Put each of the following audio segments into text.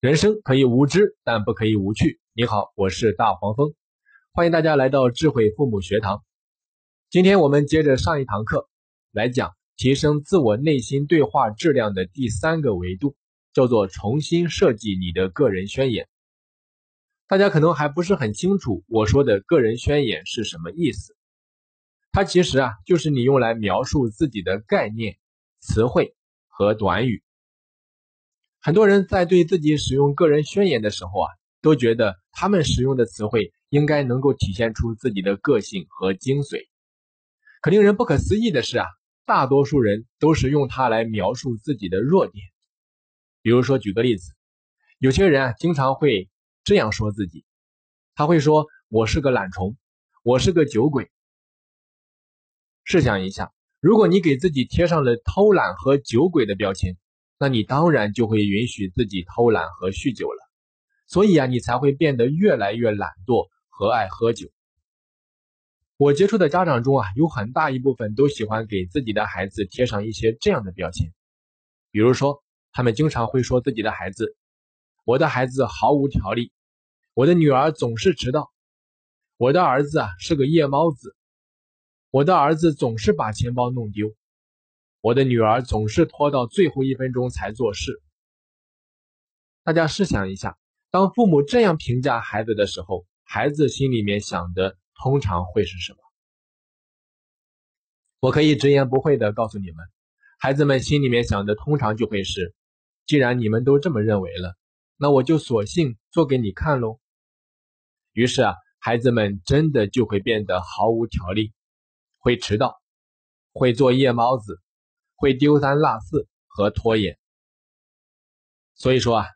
人生可以无知，但不可以无趣。你好，我是大黄蜂，欢迎大家来到智慧父母学堂。今天我们接着上一堂课来讲提升自我内心对话质量的第三个维度，叫做重新设计你的个人宣言。大家可能还不是很清楚我说的个人宣言是什么意思。它其实啊，就是你用来描述自己的概念、词汇和短语。很多人在对自己使用个人宣言的时候啊，都觉得他们使用的词汇应该能够体现出自己的个性和精髓。可令人不可思议的是啊，大多数人都是用它来描述自己的弱点。比如说，举个例子，有些人啊，经常会这样说自己，他会说：“我是个懒虫，我是个酒鬼。”试想一下，如果你给自己贴上了偷懒和酒鬼的标签。那你当然就会允许自己偷懒和酗酒了，所以啊，你才会变得越来越懒惰和爱喝酒。我接触的家长中啊，有很大一部分都喜欢给自己的孩子贴上一些这样的标签，比如说，他们经常会说自己的孩子：“我的孩子毫无条理，我的女儿总是迟到，我的儿子啊是个夜猫子，我的儿子总是把钱包弄丢。”我的女儿总是拖到最后一分钟才做事。大家试想一下，当父母这样评价孩子的时候，孩子心里面想的通常会是什么？我可以直言不讳的告诉你们，孩子们心里面想的通常就会是：既然你们都这么认为了，那我就索性做给你看喽。于是啊，孩子们真的就会变得毫无条理，会迟到，会做夜猫子。会丢三落四和拖延，所以说啊，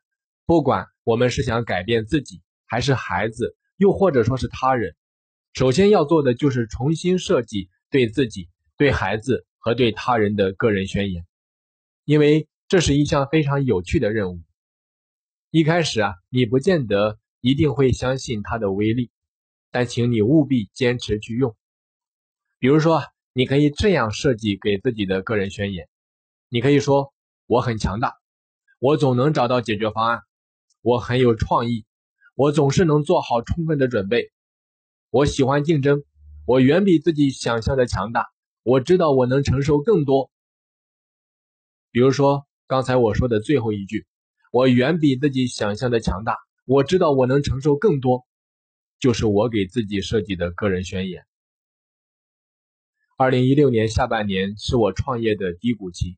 不管我们是想改变自己，还是孩子，又或者说是他人，首先要做的就是重新设计对自己、对孩子和对他人的个人宣言，因为这是一项非常有趣的任务。一开始啊，你不见得一定会相信它的威力，但请你务必坚持去用。比如说。你可以这样设计给自己的个人宣言：你可以说我很强大，我总能找到解决方案，我很有创意，我总是能做好充分的准备，我喜欢竞争，我远比自己想象的强大，我知道我能承受更多。比如说刚才我说的最后一句，我远比自己想象的强大，我知道我能承受更多，就是我给自己设计的个人宣言。二零一六年下半年是我创业的低谷期，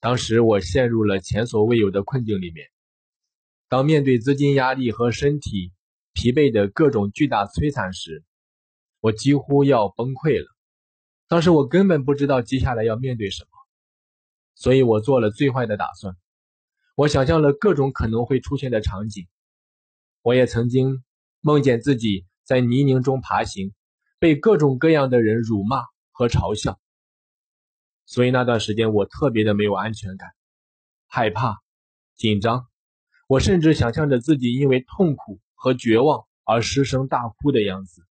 当时我陷入了前所未有的困境里面。当面对资金压力和身体疲惫的各种巨大摧残时，我几乎要崩溃了。当时我根本不知道接下来要面对什么，所以我做了最坏的打算。我想象了各种可能会出现的场景，我也曾经梦见自己在泥泞中爬行。被各种各样的人辱骂和嘲笑，所以那段时间我特别的没有安全感，害怕、紧张，我甚至想象着自己因为痛苦和绝望而失声大哭的样子。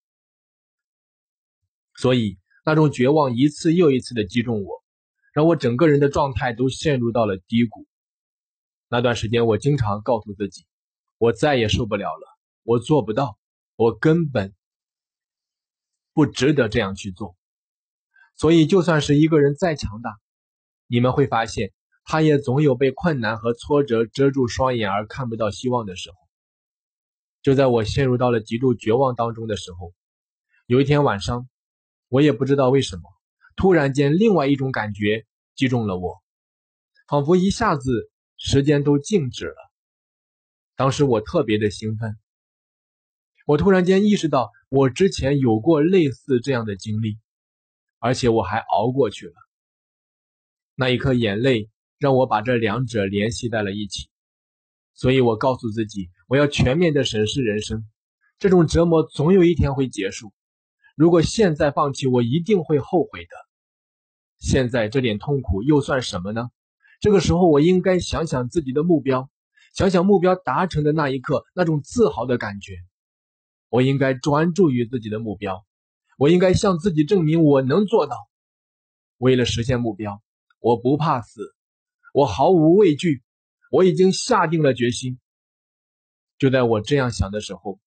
所以那种绝望一次又一次的击中我，让我整个人的状态都陷入到了低谷。那段时间我经常告诉自己，我再也受不了了，我做不到，我根本。不值得这样去做，所以就算是一个人再强大，你们会发现，他也总有被困难和挫折遮住双眼而看不到希望的时候。就在我陷入到了极度绝望当中的时候，有一天晚上，我也不知道为什么，突然间另外一种感觉击中了我，仿佛一下子时间都静止了。当时我特别的兴奋。我突然间意识到，我之前有过类似这样的经历，而且我还熬过去了。那一颗眼泪让我把这两者联系在了一起，所以我告诉自己，我要全面的审视人生，这种折磨总有一天会结束。如果现在放弃，我一定会后悔的。现在这点痛苦又算什么呢？这个时候，我应该想想自己的目标，想想目标达成的那一刻那种自豪的感觉。我应该专注于自己的目标，我应该向自己证明我能做到。为了实现目标，我不怕死，我毫无畏惧，我已经下定了决心，就在我这样想的时候，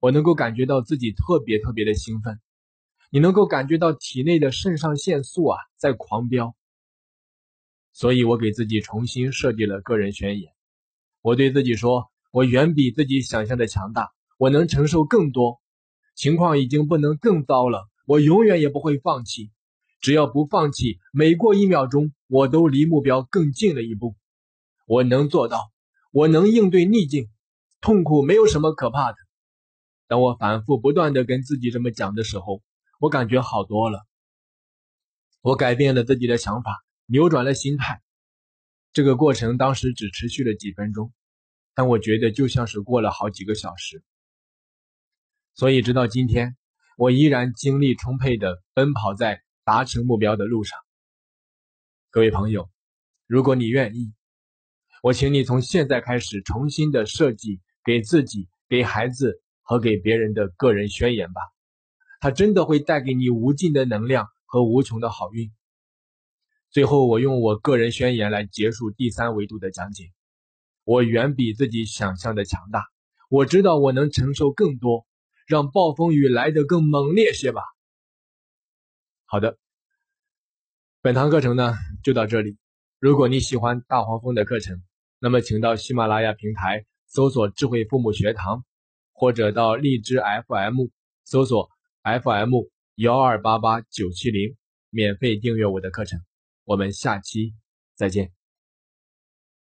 我能够感觉到自己特别特别的兴奋。你能够感觉到体内的肾上腺素啊在狂飙。所以我给自己重新设计了个人宣言。我对自己说：“我远比自己想象的强大，我能承受更多。情况已经不能更糟了，我永远也不会放弃。只要不放弃，每过一秒钟，我都离目标更近了一步。我能做到，我能应对逆境，痛苦没有什么可怕的。”当我反复不断的跟自己这么讲的时候，我感觉好多了。我改变了自己的想法。扭转了心态，这个过程当时只持续了几分钟，但我觉得就像是过了好几个小时。所以直到今天，我依然精力充沛的奔跑在达成目标的路上。各位朋友，如果你愿意，我请你从现在开始重新的设计给自己、给孩子和给别人的个人宣言吧，它真的会带给你无尽的能量和无穷的好运。最后，我用我个人宣言来结束第三维度的讲解。我远比自己想象的强大，我知道我能承受更多，让暴风雨来得更猛烈些吧。好的，本堂课程呢就到这里。如果你喜欢大黄蜂的课程，那么请到喜马拉雅平台搜索“智慧父母学堂”，或者到荔枝 FM 搜索 “FM 幺二八八九七零”，免费订阅我的课程。我们下期再见。